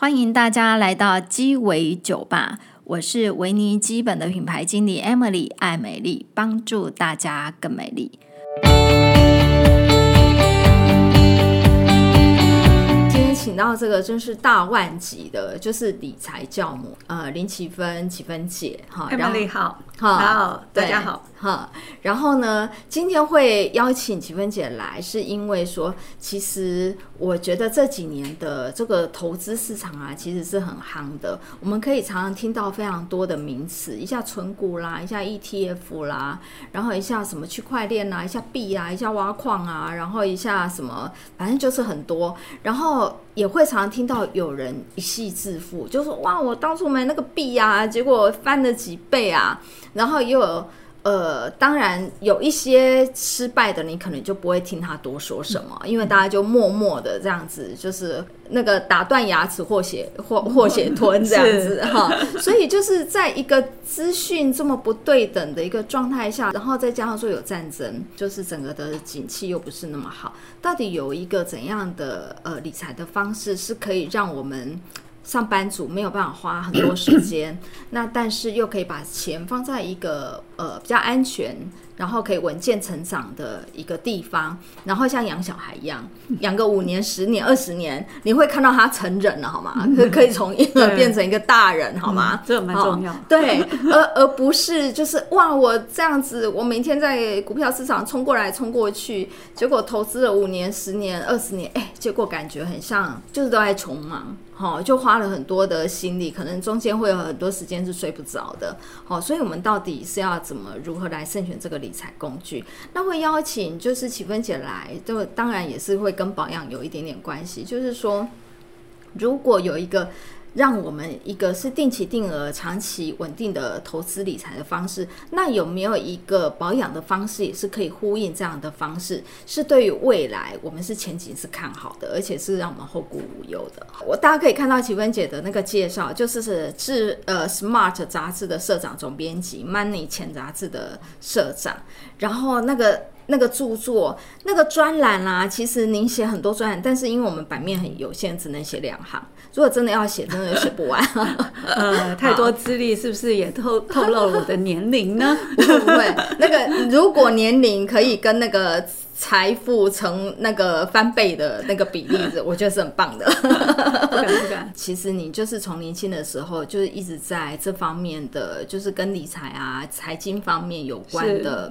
欢迎大家来到鸡尾酒吧，我是维尼基本的品牌经理 Emily 爱美丽，帮助大家更美丽。请到这个真是大腕级的，就是理财教母，呃，林启芬，启芬姐，哈，Emily 好，好，好，大家好，哈。然后呢，今天会邀请启芬姐来，是因为说，其实我觉得这几年的这个投资市场啊，其实是很夯的。我们可以常常听到非常多的名词，一下存股啦，一下 ETF 啦，然后一下什么区块链啊，一下币啊，一下挖矿啊，然后一下什么，反正就是很多，然后。也会常常听到有人一夕致富，就说哇，我当初买那个币啊，结果翻了几倍啊，然后又有。呃，当然有一些失败的，你可能就不会听他多说什么，因为大家就默默的这样子，就是那个打断牙齿或血或或血吞这样子哈。所以就是在一个资讯这么不对等的一个状态下，然后再加上说有战争，就是整个的景气又不是那么好，到底有一个怎样的呃理财的方式是可以让我们？上班族没有办法花很多时间，那但是又可以把钱放在一个呃比较安全，然后可以稳健成长的一个地方，然后像养小孩一样，养个五年、十年、二十年，你会看到他成人了，好吗？可 可以从婴儿变成一个大人，好吗？这蛮重要。对，而而不是就是哇，我这样子，我每天在股票市场冲过来冲过去，结果投资了五年、十年、二十年，哎，结果感觉很像就是都在穷忙。好，就花了很多的心力，可能中间会有很多时间是睡不着的。好，所以我们到底是要怎么如何来慎选这个理财工具？那会邀请就是启芬姐来，就当然也是会跟保养有一点点关系。就是说，如果有一个。让我们一个是定期定额、长期稳定的投资理财的方式，那有没有一个保养的方式也是可以呼应这样的方式？是对于未来我们是前景是看好的，而且是让我们后顾无忧的。我大家可以看到奇芬姐的那个介绍，就是是智呃 Smart 杂志的社长总编辑，Money 钱杂志的社长，然后那个。那个著作、那个专栏啊，其实您写很多专栏，但是因为我们版面很有限，只能写两行。如果真的要写，真的写不完。呃，太多资历是不是也透透露了我的年龄呢？不会，那个如果年龄可以跟那个财富成那个翻倍的那个比例子，我觉得是很棒的。不敢不敢。其实你就是从年轻的时候就是一直在这方面的，就是跟理财啊、财经方面有关的。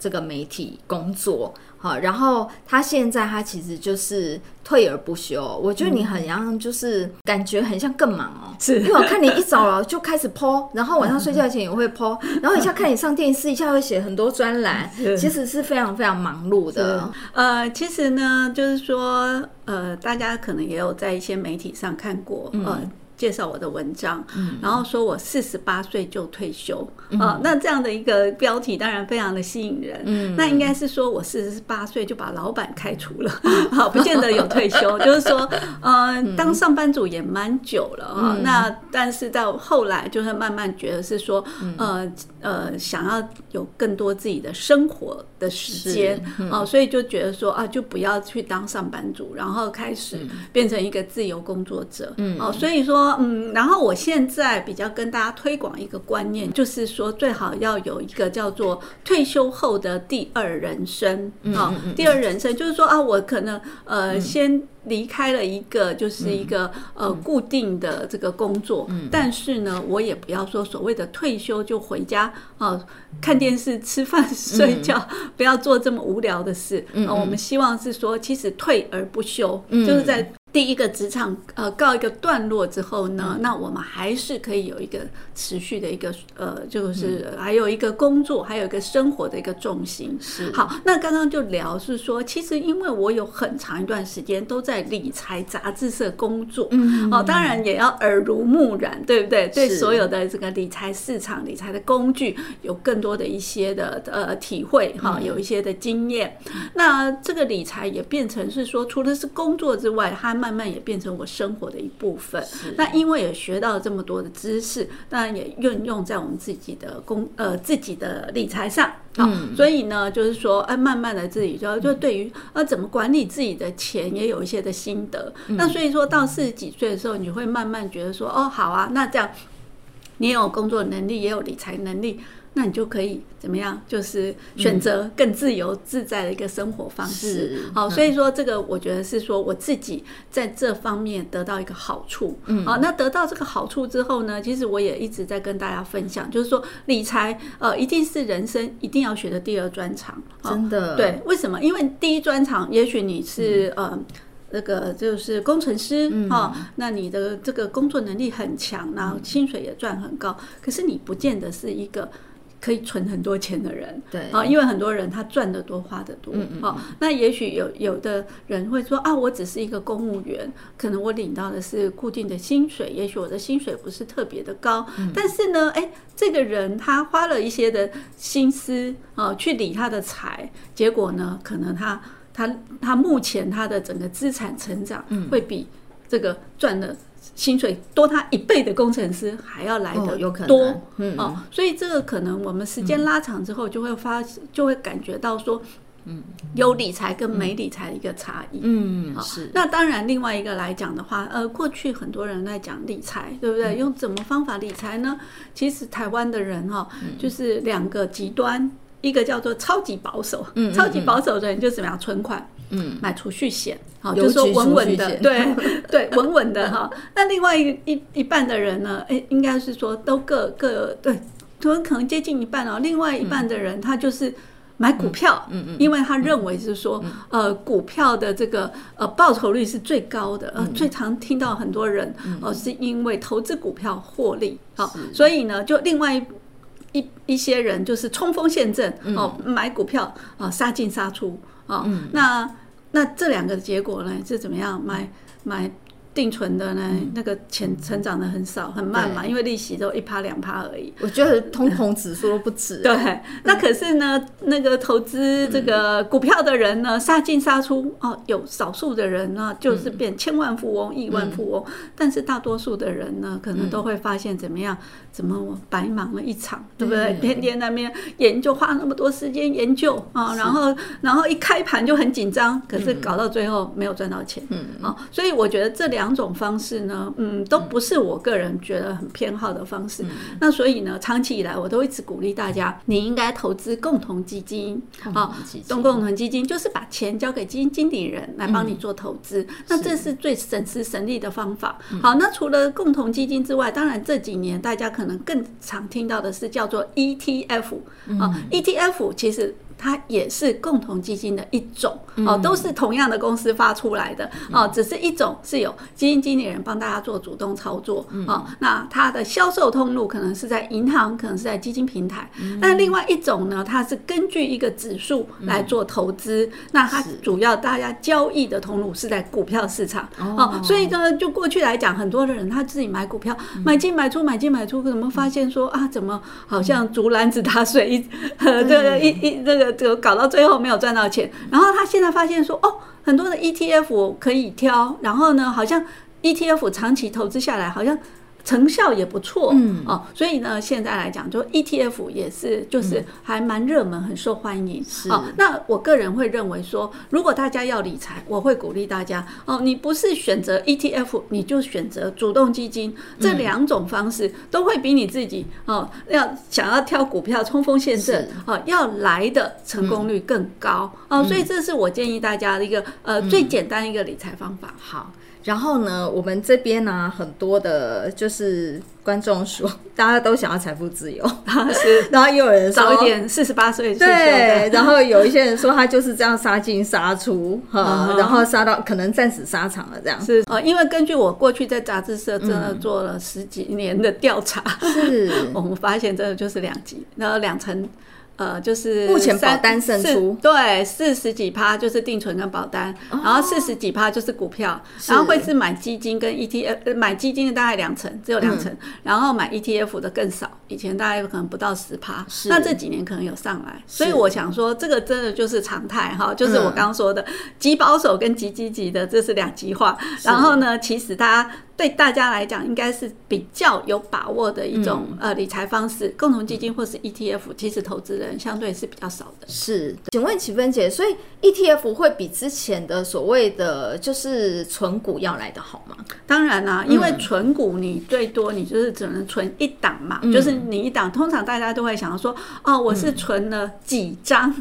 这个媒体工作，好，然后他现在他其实就是退而不休。我觉得你很像，就是感觉很像更忙哦。是，因为我看你一早了就开始 po，然后晚上睡觉前也会 po，然后一下看你上电视，一下会写很多专栏，其实是非常非常忙碌的。呃，其实呢，就是说，呃，大家可能也有在一些媒体上看过，嗯。呃介绍我的文章，嗯、然后说我四十八岁就退休啊、那这样的一个标题当然非常的吸引人。嗯，那应该是说我四十八岁就把老板开除了，好、嗯，不见得有退休，就是说，呃，当上班族也蛮久了啊、嗯。那但是到后来就是慢慢觉得是说，呃呃，想要有更多自己的生活的时间、嗯、哦，所以就觉得说啊，就不要去当上班族，然后开始变成一个自由工作者。嗯，哦，所以说。嗯，然后我现在比较跟大家推广一个观念，就是说最好要有一个叫做退休后的第二人生。啊、哦，第二人生就是说啊，我可能呃先。离开了一个就是一个呃固定的这个工作，但是呢，我也不要说所谓的退休就回家啊，看电视、吃饭、睡觉，不要做这么无聊的事。啊。我们希望是说，其实退而不休，就是在第一个职场呃告一个段落之后呢，那我们还是可以有一个持续的一个呃，就是还有一个工作，还有一个生活的一个重心。是好，那刚刚就聊是说，其实因为我有很长一段时间都在。理财杂志社工作，嗯，哦，当然也要耳濡目染，对不对？对所有的这个理财市场、理财的工具有更多的一些的呃体会，哈，有一些的经验。那这个理财也变成是说，除了是工作之外，它慢慢也变成我生活的一部分。那因为也学到了这么多的知识，当然也运用在我们自己的工呃自己的理财上。好，所以呢，就是说，哎，慢慢的自己就就对于呃怎么管理自己的钱也有一些的心得。那所以说到四十几岁的时候，你会慢慢觉得说，哦，好啊，那这样你也有工作能力，也有理财能力。那你就可以怎么样？就是选择更自由自在的一个生活方式。好，所以说这个我觉得是说我自己在这方面得到一个好处。嗯，好，那得到这个好处之后呢，其实我也一直在跟大家分享，就是说理财呃一定是人生一定要学的第二专长。真的？对，为什么？因为第一专长也许你是呃那个就是工程师哈，那你的这个工作能力很强，然后薪水也赚很高，可是你不见得是一个。可以存很多钱的人，对。啊，因为很多人他赚得多花得多，嗯嗯，那也许有有的人会说啊，我只是一个公务员，可能我领到的是固定的薪水，也许我的薪水不是特别的高，嗯、但是呢，哎，这个人他花了一些的心思啊，去理他的财，结果呢，可能他他他目前他的整个资产成长会比这个赚的。薪水多他一倍的工程师还要来得多，嗯哦，所以这个可能我们时间拉长之后就会发，就会感觉到说，嗯，有理财跟没理财的一个差异，嗯，是。那当然，另外一个来讲的话，呃，过去很多人在讲理财，对不对？用怎么方法理财呢？其实台湾的人哈，就是两个极端，一个叫做超级保守，嗯，超级保守的人就怎么样存款。嗯，买储蓄险，好，就是说稳稳的，对 对，稳稳的哈。那另外一一一半的人呢，哎，应该是说都各各对，可能可能接近一半哦。另外一半的人，他就是买股票，嗯嗯，因为他认为是说，呃，股票的这个呃报酬率是最高的，呃，最常听到很多人哦，是因为投资股票获利，好，所以呢，就另外一一些人就是冲锋陷阵哦，买股票啊，杀进杀出。啊，那那这两个结果呢是怎么样？买买。定存的呢，那个钱成长的很少，很慢嘛，因为利息都一趴两趴而已。我觉得通膨指数都不止。对，那可是呢，那个投资这个股票的人呢，杀进杀出哦，有少数的人呢，就是变千万富翁、亿万富翁，但是大多数的人呢，可能都会发现怎么样？怎么我白忙了一场，对不对？天天那边研究，花那么多时间研究啊，然后然后一开盘就很紧张，可是搞到最后没有赚到钱。嗯，啊，所以我觉得这两。两种方式呢，嗯，都不是我个人觉得很偏好的方式。嗯、那所以呢，长期以来我都一直鼓励大家，你应该投资共同基金。啊，共共同基金就是把钱交给基金经理人来帮你做投资，嗯、那这是最省时省力的方法。好，那除了共同基金之外，当然这几年大家可能更常听到的是叫做 ETF 啊、嗯、，ETF 其实。它也是共同基金的一种哦，都是同样的公司发出来的哦，只是一种是有基金经理人帮大家做主动操作哦，那它的销售通路可能是在银行，可能是在基金平台。那另外一种呢，它是根据一个指数来做投资，那它主要大家交易的通路是在股票市场哦，所以呢，就过去来讲，很多的人他自己买股票，买进买出，买进买出，怎么发现说啊，怎么好像竹篮子打水一，这个一一这个。就搞到最后没有赚到钱，然后他现在发现说，哦，很多的 ETF 可以挑，然后呢，好像 ETF 长期投资下来，好像。成效也不错，嗯。哦，所以呢，现在来讲，就 ETF 也是，就是还蛮热门，很受欢迎。是，哦，那我个人会认为说，如果大家要理财，我会鼓励大家，哦，你不是选择 ETF，你就选择主动基金，这两种方式都会比你自己哦要想要挑股票冲锋陷阵，哦要来的成功率更高，哦，所以这是我建议大家的一个呃最简单一个理财方法。好。然后呢，我们这边呢、啊，很多的就是观众说，大家都想要财富自由，是，然后又有人说早一点四十八岁，对，然后有一些人说他就是这样杀进杀出，哈，然后杀到可能战死沙场了这样。是啊，因为根据我过去在杂志社真的做了十几年的调查，是，我们发现真的就是两极，然后两层。呃，就是目前保单胜出，对，四十几趴就是定存跟保单，然后四十几趴就是股票，然后会是买基金跟 ETF，买基金的大概两成，只有两成，然后买 ETF 的更少，以前大概可能不到十趴，那这几年可能有上来，所以我想说，这个真的就是常态哈，就是我刚刚说的极保守跟极积极的，这是两极化，然后呢，其实大家。对大家来讲应该是比较有把握的一种、嗯、呃理财方式，共同基金或是 ETF，其实投资人相对是比较少的。是，请问启芬姐，所以 ETF 会比之前的所谓的就是存股要来的好吗？当然啦、啊，因为存股你最多你就是只能存一档嘛，嗯、就是你一档，通常大家都会想要说，哦，我是存了几张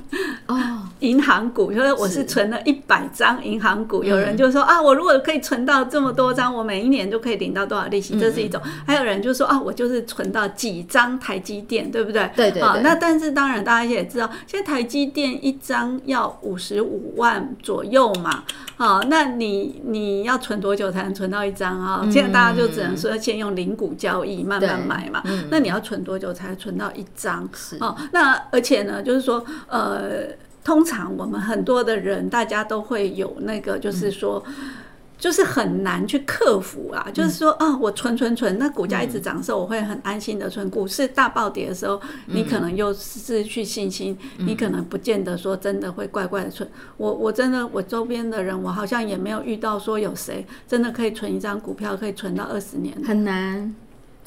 哦。银行股，因为我是存了一百张银行股，有人就说啊，我如果可以存到这么多张，我每一年就可以领到多少利息，这是一种。还有人就说啊，我就是存到几张台积电，对不对？对对对。那但是当然大家也知道，现在台积电一张要五十五万左右嘛。好，那你你要存多久才能存到一张啊？现在大家就只能说先用零股交易慢慢买嘛。那你要存多久才存到一张？是哦。那而且呢，就是说呃。通常我们很多的人，大家都会有那个，就是说，就是很难去克服啊。就是说啊，我存存存，那股价一直涨的时候，我会很安心的存。股市大暴跌的时候，你可能又失去信心，你可能不见得说真的会乖乖的存。我我真的，我周边的人，我好像也没有遇到说有谁真的可以存一张股票可以存到二十年，很难。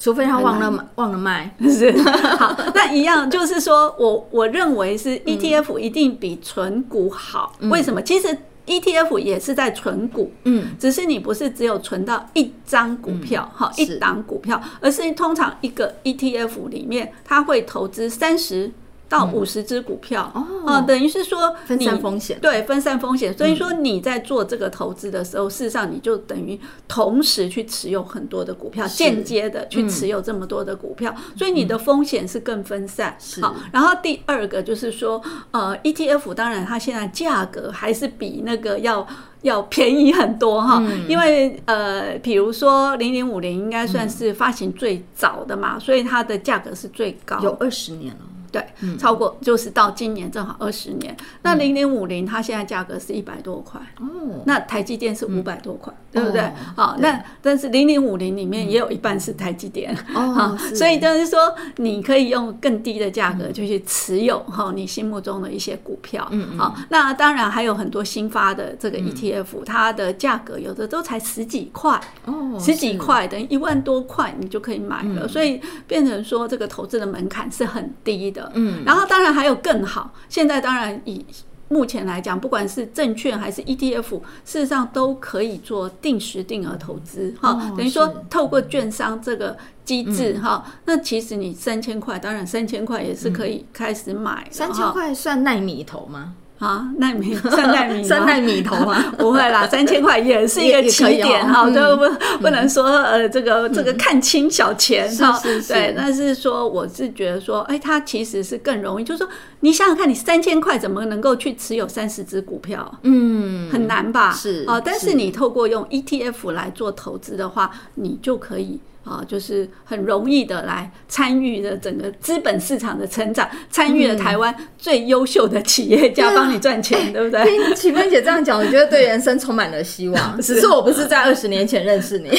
除非他忘了忘了卖，是 好，那一样就是说我我认为是 ETF 一定比存股好，嗯、为什么？其实 ETF 也是在存股，嗯，只是你不是只有存到一张股票，哈、嗯，一档股票，而是通常一个 ETF 里面，它会投资三十。到五十只股票，哦、嗯呃，等于是说分散风险，对，分散风险。所以说你在做这个投资的时候，嗯、事实上你就等于同时去持有很多的股票，间接的去持有这么多的股票，嗯、所以你的风险是更分散。是。好，然后第二个就是说，呃，ETF 当然它现在价格还是比那个要要便宜很多哈，嗯、因为呃，比如说零零五零应该算是发行最早的嘛，嗯、所以它的价格是最高，有二十年了。对，超过就是到今年正好二十年。那零零五零它现在价格是一百多块，哦，那台积电是五百多块，对不对？好，那但是零零五零里面也有一半是台积电，哦，所以就是说你可以用更低的价格就去持有哈你心目中的一些股票，嗯，好，那当然还有很多新发的这个 ETF，它的价格有的都才十几块，哦，十几块等于一万多块你就可以买了，所以变成说这个投资的门槛是很低的。嗯，然后当然还有更好。现在当然以目前来讲，不管是证券还是 ETF，事实上都可以做定时定额投资哈。哦、等于说透过券商这个机制哈，嗯、那其实你三千块，当然三千块也是可以开始买。三千块算奈米投吗？啊，纳米三纳米，三纳米头吗？不会啦，三千块也是一个起点哈，都不不能说呃，这个这个看轻小钱哈。对，但是说我是觉得说，哎，它其实是更容易，就是说你想想看，你三千块怎么能够去持有三十只股票？嗯，很难吧？是啊，但是你透过用 ETF 来做投资的话，你就可以。啊，就是很容易的来参与了整个资本市场的成长，参与了台湾最优秀的企业家帮你赚钱，对不对？听启芬姐这样讲，我觉得对人生充满了希望。只是我不是在二十年前认识你，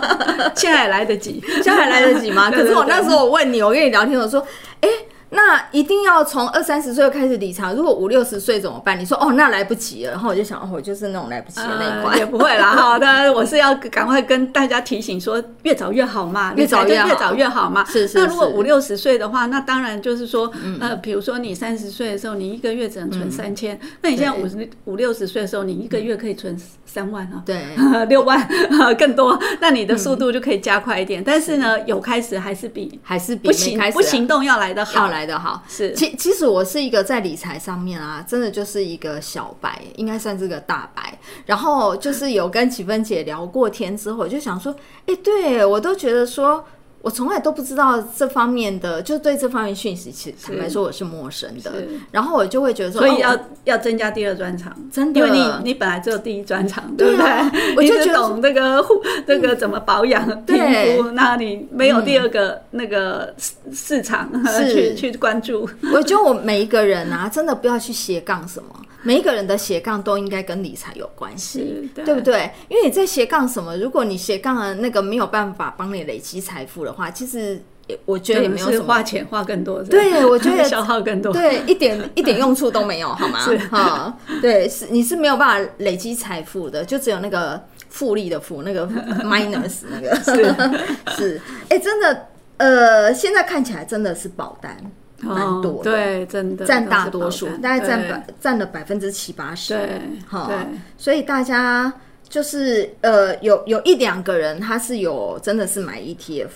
现在还来得及，现在还来得及吗？可是我那时候我问你，我跟你聊天，我说，哎。那一定要从二三十岁开始理财，如果五六十岁怎么办？你说哦，那来不及了。然后我就想，哦，我就是那种来不及的那一块，呃，也不会啦。好的，我是要赶快跟大家提醒说，越早越好嘛，越早越好，越早越好嘛。是，是是。那如果五六十岁的话，那当然就是说，呃，比如说你三十岁的时候，你一个月只能存三千，嗯，那你现在五十五六十岁的时候，你一个月可以存三万啊，对，六万更多，那你的速度就可以加快一点。但是呢，有开始还是比还是比不行不行动要来的好。来的好，是。其其实我是一个在理财上面啊，真的就是一个小白，应该算是个大白。然后就是有跟启芬姐聊过天之后，我就想说，哎、欸，对我都觉得说。我从来都不知道这方面的，就对这方面讯息，其实坦白说我是陌生的。然后我就会觉得说，所以要要增加第二专场，真的，因为你你本来只有第一专场，对不对？我就懂那个护这个怎么保养皮肤，那你没有第二个那个市场 去去关注。我觉得我每一个人啊，真的不要去斜杠什么，每一个人的斜杠都应该跟理财有关系，对。不对？因为你在斜杠什么，如果你斜杠的那个没有办法帮你累积财富的话，其实我觉得也没有什么。花钱花更多，对，我觉得消耗更多，对，一点 一点用处都没有，好吗？是。哈，对，是你是没有办法累积财富的，就只有那个复利的复，那个 minus 那个。是。是，哎、欸，真的，呃，现在看起来真的是保单蛮多的，哦，对，真的占大多数，大概占百占了百分之七八十，对，好，所以大家就是呃，有有一两个人他是有真的是买 ETF。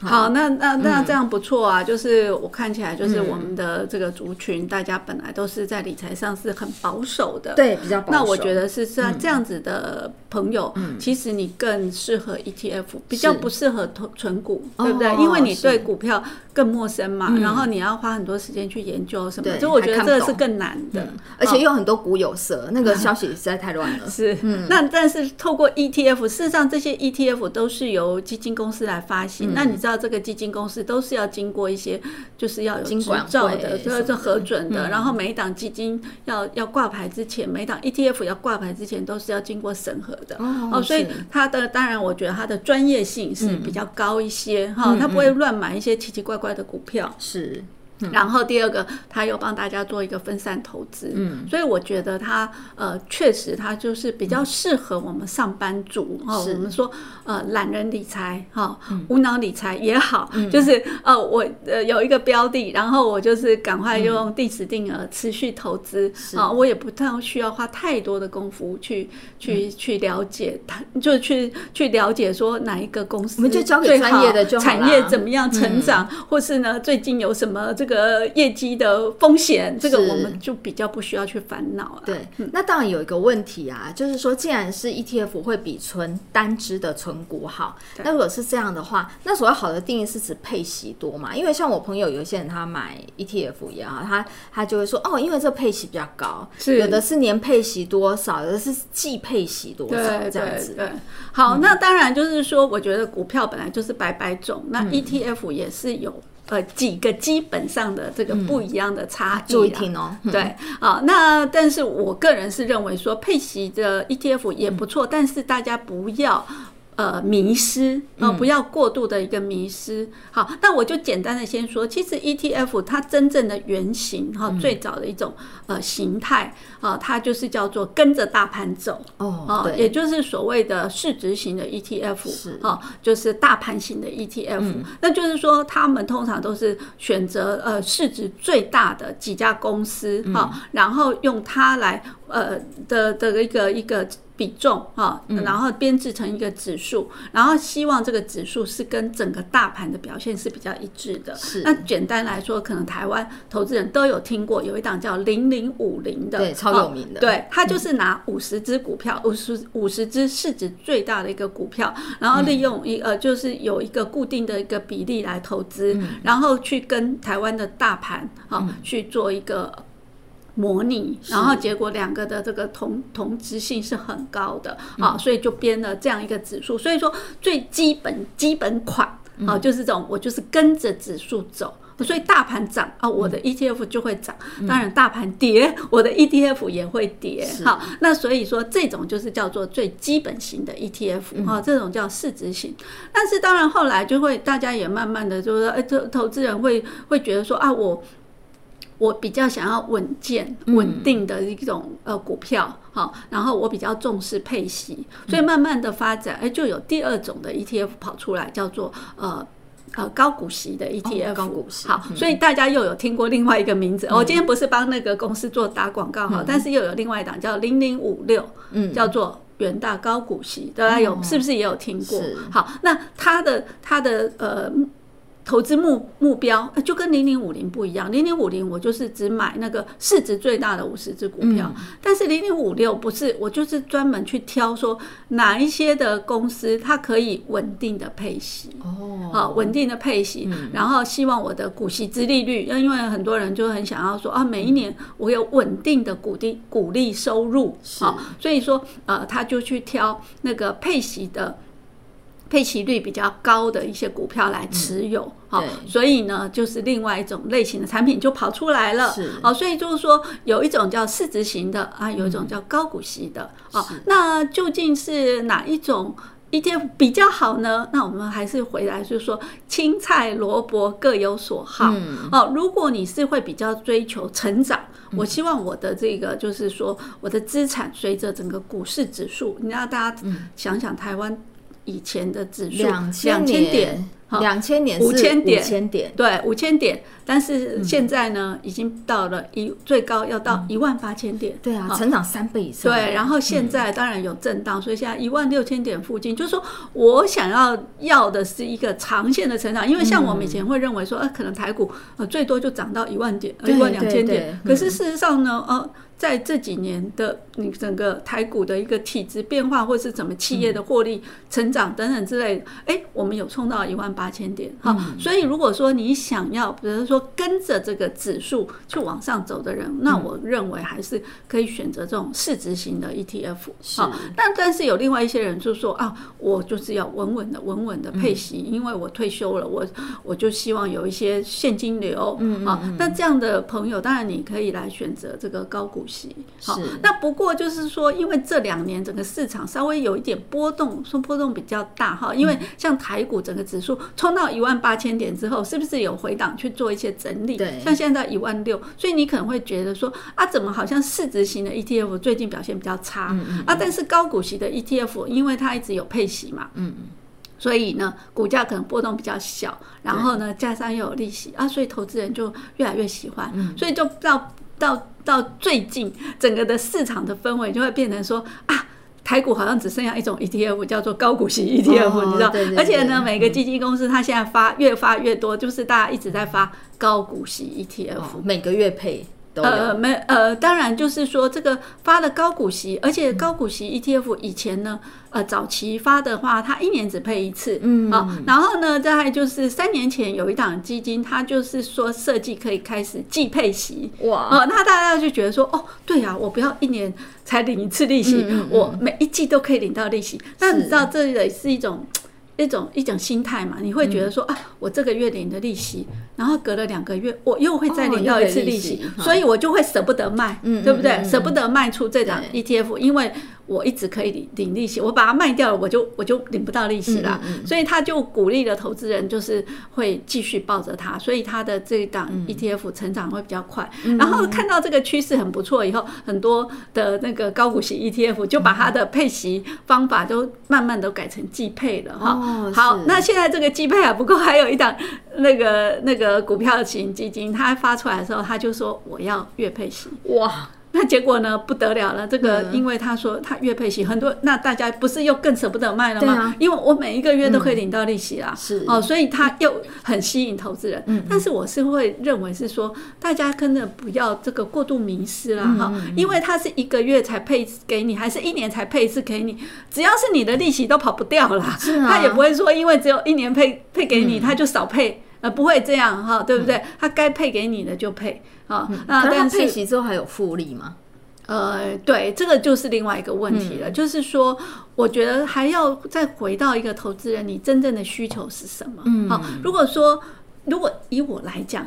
好，那那那这样不错啊，嗯，就是我看起来就是我们的这个族群，嗯，大家本来都是在理财上是很保守的，对，比较保守。那我觉得是像这样子的朋友，嗯，其实你更适合 ETF，比较不适合投存股，对不对？因为你对股票更陌生嘛，然后你要花很多时间去研究什么，所以我觉得这个是更难的，而且又很多股有色，那个消息实在太乱了。是，那但是透过 ETF，事实上这些 ETF 都是由基金公司来发行，那你知道。到这个基金公司都是要经过一些，就是要有执照的，这这核准的。然后每一档基金要要挂牌之前，每一档 ETF 要挂牌之前都是要经过审核的。哦，所以它的当然，我觉得它的专业性是比较高一些哈，它不会乱买一些奇奇怪怪的股票。是。然后第二个，他又帮大家做一个分散投资，嗯，所以我觉得他呃确实他就是比较适合我们上班族哦。我们说呃懒人理财哈，无脑理财也好，就是呃我呃有一个标的，然后我就是赶快用定时定额持续投资啊，我也不太需要花太多的功夫去去去了解它，就去去了解说哪一个公司，我们就交给专业的就好，产业怎么样成长，或是呢最近有什么这个。个业绩的风险，这个我们就比较不需要去烦恼了。对，那当然有一个问题啊，就是说，既然是 ETF 会比存单只的存股好，那如果是这样的话，那所谓好的定义是指配息多嘛？因为像我朋友有一些人他买 ETF 也好，他他就会说哦，因为这配息比较高，是有的是年配息多少，有的是季配息多少这样子。对，好，那当然就是说，我觉得股票本来就是百百种，那 ETF 也是有。呃，几个基本上的这个不一样的差异，注意听哦。对，啊，那但是我个人是认为说配息的 ETF 也不错，但是大家不要。呃，迷失，呃，不要过度的一个迷失。嗯、好，那我就简单的先说，其实 ETF 它真正的原型哈，最早的一种呃形态啊，它就是叫做跟着大盘走。哦，也就是所谓的市值型的 ETF 是。啊，就是大盘型的 ETF，嗯。那就是说，他们通常都是选择呃市值最大的几家公司哈，嗯，然后用它来呃的的一个一个。比重哈，然后编制成一个指数，然后希望这个指数是跟整个大盘的表现是比较一致的。是。那简单来说，可能台湾投资人都有听过，有一档叫零零五零的，对，超有名的。对，它就是拿五十只股票，五十五十只市值最大的一个股票，然后利用一呃，就是有一个固定的一个比例来投资，然后去跟台湾的大盘啊去做一个。模拟，然后结果两个的这个同同质性是很高的啊，所以就编了这样一个指数。所以说最基本基本款啊，就是这种我就是跟着指数走，所以大盘涨啊，我的 ETF 就会涨。当然大盘跌，我的 ETF 也会跌。好，那所以说这种就是叫做最基本型的 ETF 啊，这种叫市值型。但是当然后来就会大家也慢慢的就是说，哎，投投资人会会觉得说啊，我。我比较想要稳健、稳定的一种呃股票，好，然后我比较重视配息，所以慢慢的发展，哎，就有第二种的 ETF 跑出来，叫做呃呃高股息的 ETF。高股息，好，所以大家又有听过另外一个名字。我今天不是帮那个公司做打广告哈，但是又有另外一档叫零零五六，嗯，叫做元大高股息，大家有是不是也有听过？好，那它的它的呃。投资目目标就跟零零五零不一样，零零五零我就是只买那个市值最大的五十只股票，嗯、但是零零五六不是，我就是专门去挑说哪一些的公司它可以稳定的配息哦，好稳定的配息，嗯、然后希望我的股息之利率，因为很多人就很想要说啊，每一年我有稳定的股利股利收入，好，所以说呃他就去挑那个配息的。配息率比较高的一些股票来持有，好，所以呢，就是另外一种类型的产品就跑出来了，好，所以就是说有一种叫市值型的啊，有一种叫高股息的，啊，那究竟是哪一种 ETF 比较好呢？那我们还是回来就是说，青菜萝卜各有所好。嗯、哦，如果你是会比较追求成长，嗯、我希望我的这个就是说，我的资产随着整个股市指数，你让大家想想台湾以前的指数两千点。两千年五千点，五千点，对，五千点。但是现在呢，嗯、已经到了一最高要到一万八千点，对啊，成长三倍以上。对，然后现在当然有震荡，嗯、所以现在一万六千点附近，就是说我想要要的是一个长线的成长，因为像我们以前会认为说，呃，可能台股呃最多就涨到一万点，一万两千点，可是事实上呢，呃。在这几年的你整个台股的一个体质变化，或是怎么企业的获利成长等等之类的，哎，我们有冲到一万八千点哈。所以如果说你想要，比如说跟着这个指数去往上走的人，那我认为还是可以选择这种市值型的 ETF。好，但但是有另外一些人就说啊，我就是要稳稳的、稳稳的配息，因为我退休了，我我就希望有一些现金流。嗯啊，那这样的朋友，当然你可以来选择这个高股。好，那不过就是说，因为这两年整个市场稍微有一点波动，说波动比较大哈。因为像台股整个指数冲到一万八千点之后，是不是有回档去做一些整理？对，像现在一万六，所以你可能会觉得说啊，怎么好像市值型的 ETF 最近表现比较差啊？但是高股息的 ETF，因为它一直有配息嘛，嗯，所以呢，股价可能波动比较小，然后呢，加上又有利息啊，所以投资人就越来越喜欢，所以就到。到到最近，整个的市场的氛围就会变成说啊，台股好像只剩下一种 ETF，叫做高股息 ETF，哦，你知道？对对对，而且呢，每个基金公司它现在发越发越多，就是大家一直在发高股息 ETF，哦，每个月配。呃，没呃，当然就是说这个发的高股息，而且高股息 ETF 以前呢，呃，早期发的话，它一年只配一次，嗯。啊，然后呢，再就是三年前有一档基金，它就是说设计可以开始季配息，哇，哦，那大家就觉得说，哦，对啊，我不要一年才领一次利息，嗯嗯嗯，我每一季都可以领到利息，那你知道这也是一种。一种一种心态嘛，你会觉得说、嗯、啊，我这个月领的利息，然后隔了两个月，我又会再领到一次利息，哦、所以我就会舍不得卖，嗯、对不对？舍、嗯、不得卖出这档 ETF，因为。我一直可以领领利息，我把它卖掉了，我就我就领不到利息了。嗯嗯、所以他就鼓励了投资人，就是会继续抱着它，所以它的这一档 ETF 成长会比较快。嗯、然后看到这个趋势很不错以后，很多的那个高股息 ETF 就把它的配息方法都慢慢都改成季配了哈。哦、好，那现在这个季配还不够，还有一档那个那个股票型基金，它发出来的时候，他就说我要月配息。哇！那结果呢？不得了了！这个，因为他说他月配息很多，那大家不是又更舍不得卖了吗？啊、因为我每一个月都可以领到利息啦，是哦，所以他又很吸引投资人。嗯，但是我是会认为是说，大家真的不要这个过度迷失了哈，因为他是一个月才配给你，还是一年才配一次给你？只要是你的利息都跑不掉了，他也不会说因为只有一年配配给你，他就少配。呃，不会这样哈，对不对？他该配给你的就配啊。那但是配息之后还有复利吗？呃，对，这个就是另外一个问题了。就是说，我觉得还要再回到一个投资人，你真正的需求是什么？嗯，好，如果说，如果以我来讲。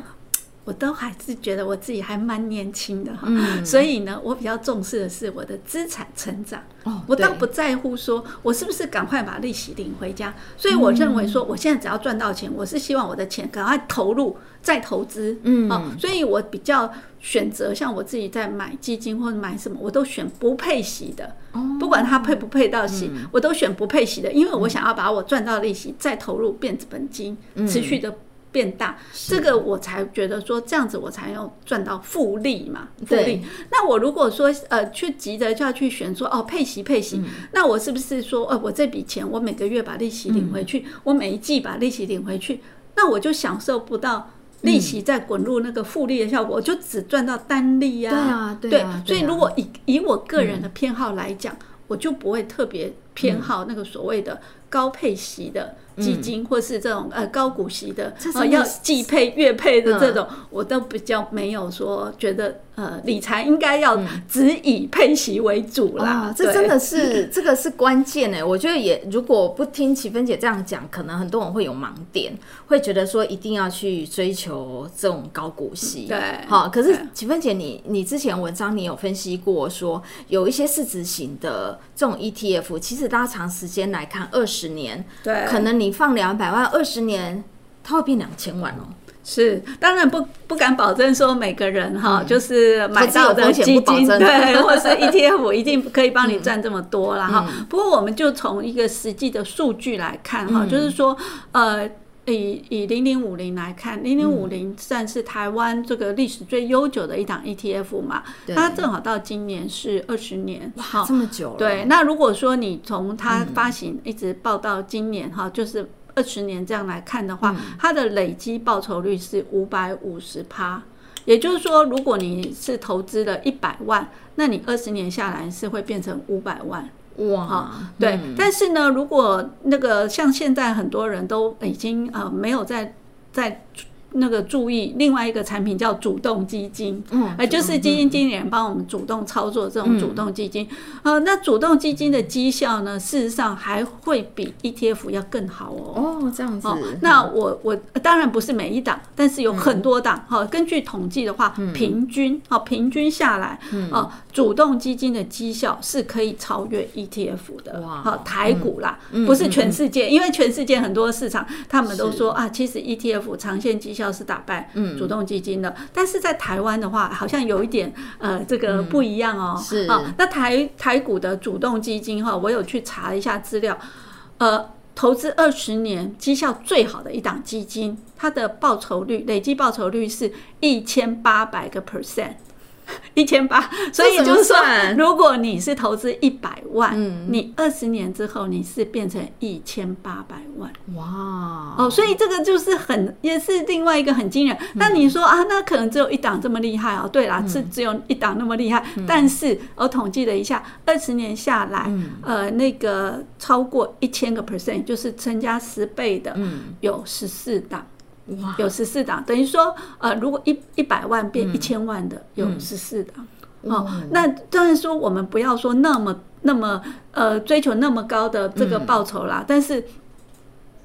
我都还是觉得我自己还蛮年轻的哈，嗯、所以呢，我比较重视的是我的资产成长。哦，我倒不在乎说我是不是赶快把利息领回家。所以我认为说，我现在只要赚到钱，嗯、我是希望我的钱赶快投入再投资。嗯，哦，所以我比较选择像我自己在买基金或者买什么，我都选不配息的。哦，不管它配不配到息，嗯、我都选不配息的，因为我想要把我赚到利息再投入变本金，持续的。变大，这个我才觉得说这样子我才要赚到复利嘛，复利。那我如果说呃去急着就要去选说哦配息配息，嗯、那我是不是说呃我这笔钱我每个月把利息领回去，嗯、我每一季把利息领回去，那我就享受不到利息再滚入那个复利的效果，嗯、我就只赚到单利呀、啊。对啊，对啊。对，所以如果以以我个人的偏好来讲，嗯、我就不会特别偏好那个所谓的高配息的。基金或是这种呃高股息的，呃要季配月配的这种，我都比较没有说觉得呃理财应该要只以配息为主啦。这真的是 这个是关键哎，我觉得也如果不听齐芬姐这样讲，可能很多人会有盲点，会觉得说一定要去追求这种高股息。对，好，可是齐芬姐你你之前文章你有分析过说，有一些市值型的这种 ETF，其实实拉长时间来看，二十年，对，可能你放两百万，二十年它会变两千万哦。是，当然不不敢保证说每个人哈，嗯、就是买到的基金 对，或是 ETF 一定可以帮你赚这么多啦哈。嗯、不过我们就从一个实际的数据来看哈，嗯、就是说呃，以以零零五零来看，零零五零算是台湾这个历史最悠久的一档 ETF 嘛，嗯、它正好到今年是二十年，哇，这么久了。对，那如果说你从它发行一直报到今年哈，就是。二十年这样来看的话，它的累积报酬率是五百五十趴，也就是说，如果你是投资了一百万，那你二十年下来是会变成五百万。哇，对。嗯、但是呢，如果那个像现在很多人都已经呃没有在在。那个注意，另外一个产品叫主动基金，嗯，呃，就是基金经理人帮我们主动操作这种主动基金，呃，那主动基金的绩效呢，事实上还会比 ETF 要更好哦。哦，这样子。哦那我我当然不是每一档，但是有很多档。哈，根据统计的话，平均哦平均下来，哦，主动基金的绩效是可以超越 ETF 的。哇，好，台股啦，不是全世界，因为全世界很多市场他们都说啊，其实 ETF 长线绩效。要是打败主动基金的，嗯、但是在台湾的话，好像有一点呃，这个不一样哦。嗯、是。啊，那台台股的主动基金哈，我有去查一下资料，呃，投资二十年绩效最好的一档基金，它的报酬率累计报酬率是一千八百个 percent。一千八，所以就是说，如果你是投资一百万，嗯、你二十年之后你是变成一千八百万，哇！哦，所以这个就是很，也是另外一个很惊人。那、嗯、你说啊，那可能只有一档这么厉害哦？对啦，是只有一档那么厉害。嗯、但是我统计了一下，二十年下来，嗯、呃，那个超过一千个 percent，就是增加十倍的，有十四档。哇有十四档，等于说，呃，如果一一百万变一千万的，有十四档。哦，那当然说，我们不要说那么那么呃追求那么高的这个报酬啦。嗯、但是，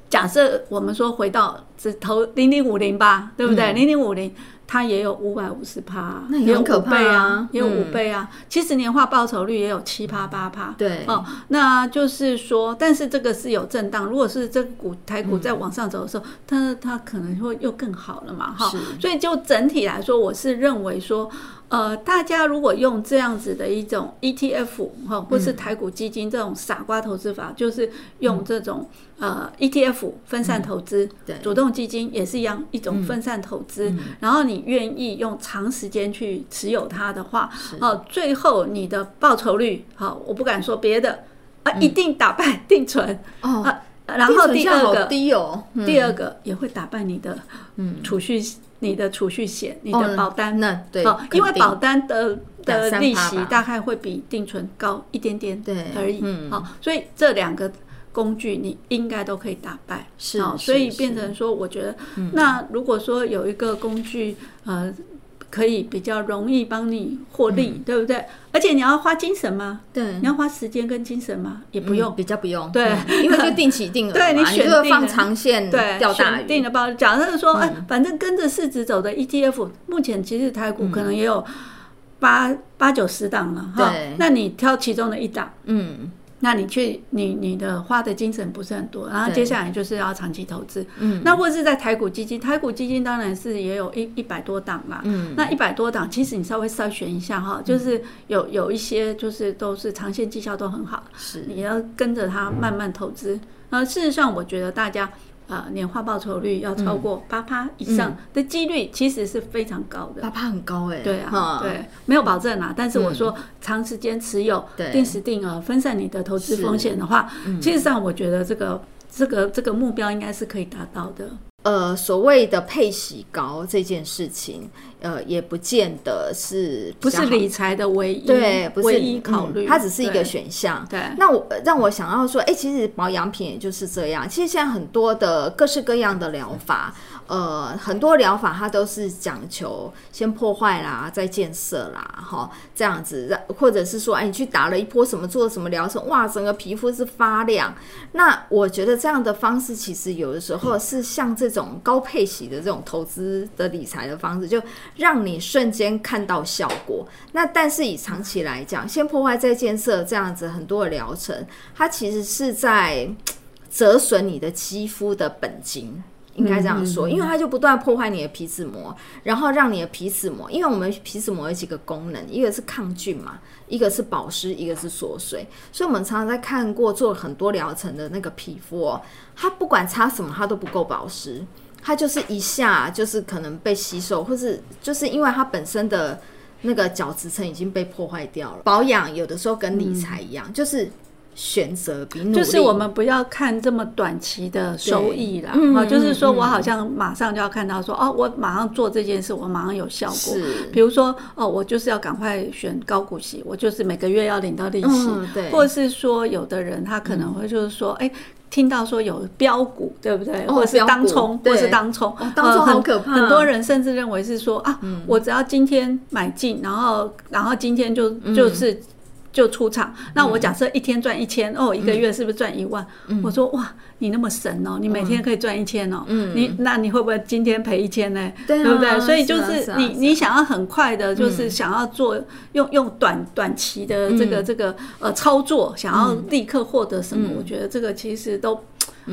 假设我们说回到只投零零五零吧，对不对？零零五零。它也有五百五十趴，那也很可怕啊，也有五倍啊，其实年化报酬率也有七趴八趴。对哦，那就是说，但是这个是有震荡。如果是这股台股在往上走的时候，它它可能会又更好了嘛，哈。所以就整体来说，我是认为说。呃，大家如果用这样子的一种 ETF 哈，或是台股基金这种傻瓜投资法，就是用这种呃 ETF 分散投资，对，主动基金也是一样一种分散投资。然后你愿意用长时间去持有它的话，哦，最后你的报酬率，好，我不敢说别的啊，一定打败定存哦。然后第二个低哦，第二个也会打败你的嗯。储蓄。你的储蓄险，你的保单，哦、那对，因为保单的的利息大概会比定存高一点点，对而已，好、嗯，所以这两个工具你应该都可以打败，是，所以变成说，我觉得，嗯、那如果说有一个工具，呃。可以比较容易帮你获利，嗯、对不对？而且你要花精神吗？对，你要花时间跟精神吗？也不用，嗯、比较不用。对，嗯、因为就定期定额，对你选定放长线，对，选定的包。假设说，哎、嗯，反正跟着市值走的 ETF，目前其实台股可能也有八八九十档了哈。对，那你挑其中的一档，嗯。那你去，你你的花的精神不是很多，然后接下来就是要长期投资，嗯，那或者是在台股基金，台股基金当然是也有一一百多档嘛，嗯，那一百多档，其实你稍微筛选一下哈，就是有有一些就是都是长线绩效都很好，是，你要跟着它慢慢投资，呃，事实上我觉得大家。啊，年化报酬率要超过八趴以上的几率，其实是非常高的。八趴很高哎。对啊，对，没有保证啊。但是我说，长时间持有、定时定额、分散你的投资风险的话，其实上我觉得这个这个这个目标应该是可以达到的。呃，所谓的配息高这件事情，呃，也不见得是不是理财的唯一对，不是唯一考虑，它只是一个选项。对，那我让我想要说，哎，其实保养品也就是这样。其实现在很多的各式各样的疗法。呃，很多疗法它都是讲求先破坏啦，再建设啦，哈，这样子，或者是说，哎，你去打了一波什么，做什么疗程，哇，整个皮肤是发亮。那我觉得这样的方式，其实有的时候是像这种高配息的这种投资的理财的方式，就让你瞬间看到效果。那但是以长期来讲，先破坏再建设这样子很多的疗程，它其实是在折损你的肌肤的本金。应该这样说，因为它就不断破坏你的皮脂膜，然后让你的皮脂膜，因为我们皮脂膜有几个功能，一个是抗菌嘛，一个是保湿，一个是锁水。所以我们常常在看过做很多疗程的那个皮肤哦，它不管擦什么，它都不够保湿，它就是一下就是可能被吸收，或是就是因为它本身的那个角质层已经被破坏掉了。保养有的时候跟理财一样，嗯、就是。选择比努力，就是我们不要看这么短期的收益啦。啊，就是说我好像马上就要看到说，哦，我马上做这件事，我马上有效果。是，比如说，哦，我就是要赶快选高股息，我就是每个月要领到利息。对，或者是说，有的人他可能会就是说，哎，听到说有标股，对不对？或者是当冲，或者是当冲，当冲好可怕。很多人甚至认为是说啊，我只要今天买进，然后然后今天就就是。就出场，那我假设一天赚一千哦，一个月是不是赚一万？嗯、我说哇，你那么神哦，你每天可以赚一千哦，嗯、你那你会不会今天赔一千呢？对，不对？所以就是你你想要很快的，就是想要做用用短短期的这个这个呃操作，想要立刻获得什么？我觉得这个其实都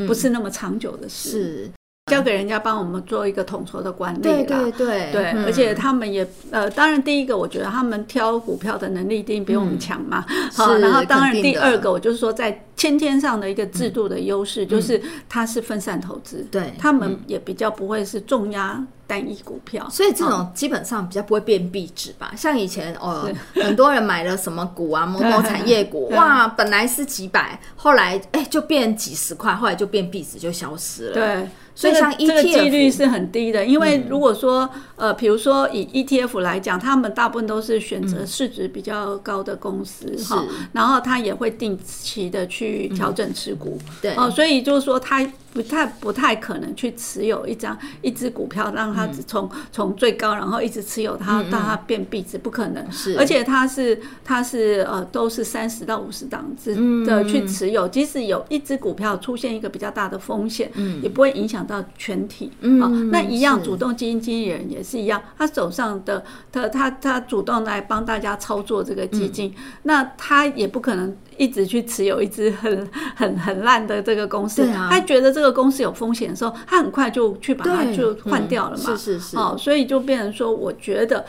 不是那么长久的事。是。交给人家帮我们做一个统筹的管理，对对对。对，而且他们也呃，当然第一个我觉得他们挑股票的能力一定比我们强嘛，好，然后当然第二个我就是说在先天上的一个制度的优势，就是它是分散投资，对，他们也比较不会是重压单一股票，所以这种基本上比较不会变壁纸吧？像以前哦，很多人买了什么股啊，某某产业股，哇，本来是几百，后来哎就变几十块，后来就变壁纸就消失了，对。所以像 ETF，这个几率是很低的，因为如果说呃，比如说以 ETF 来讲，他们大部分都是选择市值比较高的公司哈，然后他也会定期的去调整持股，对。哦，所以就是说他不太不太可能去持有一张一只股票，让它从从最高然后一直持有它到它变壁值，不可能，是，而且它是它是呃都是三十到五十档子的去持有，即使有一只股票出现一个比较大的风险，嗯，也不会影响。到全体，嗯，那一样，主动基金经理人也是一样，他手上的他他他主动来帮大家操作这个基金，那他也不可能一直去持有一只很很很烂的这个公司，他觉得这个公司有风险的时候，他很快就去把它就换掉了嘛，是是是，哦，所以就变成说，我觉得。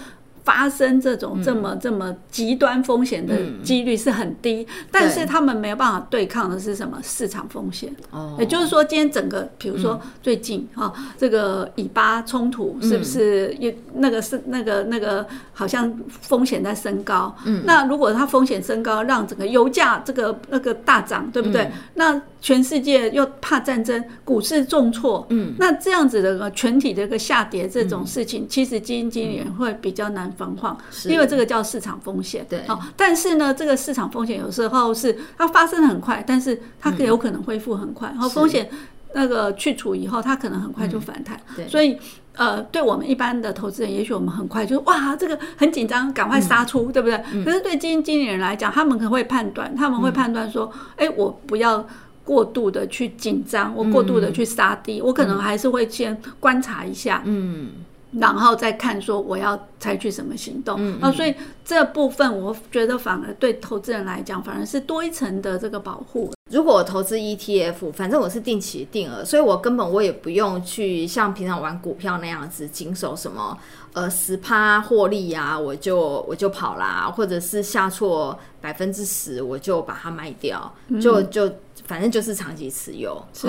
发生这种这么这么极端风险的几率是很低，但是他们没有办法对抗的是什么？市场风险？哦，也就是说，今天整个，比如说最近啊，这个以巴冲突是不是也那个是那个那个好像风险在升高？嗯，那如果它风险升高，让整个油价这个那个大涨，对不对？那全世界又怕战争，股市重挫，嗯，那这样子的全体的一个下跌这种事情，其实基金经理人会比较难防晃，因为这个叫市场风险。对，好，但是呢，这个市场风险有时候是它发生的很快，但是它有可能恢复很快。然后风险那个去除以后，它可能很快就反弹。对，所以呃，对我们一般的投资人，也许我们很快就哇，这个很紧张，赶快杀出，对不对？可是对基金经理人来讲，他们可能会判断，他们会判断说，哎，我不要过度的去紧张，我过度的去杀低，我可能还是会先观察一下。嗯。然后再看说我要采取什么行动，嗯所以这部分我觉得反而对投资人来讲，反而是多一层的这个保护。如果我投资 ETF，反正我是定期定额，所以我根本我也不用去像平常玩股票那样子谨守什么呃十趴获利呀，我就我就跑啦，或者是下挫百分之十我就把它卖掉，就就。反正就是长期持有，是，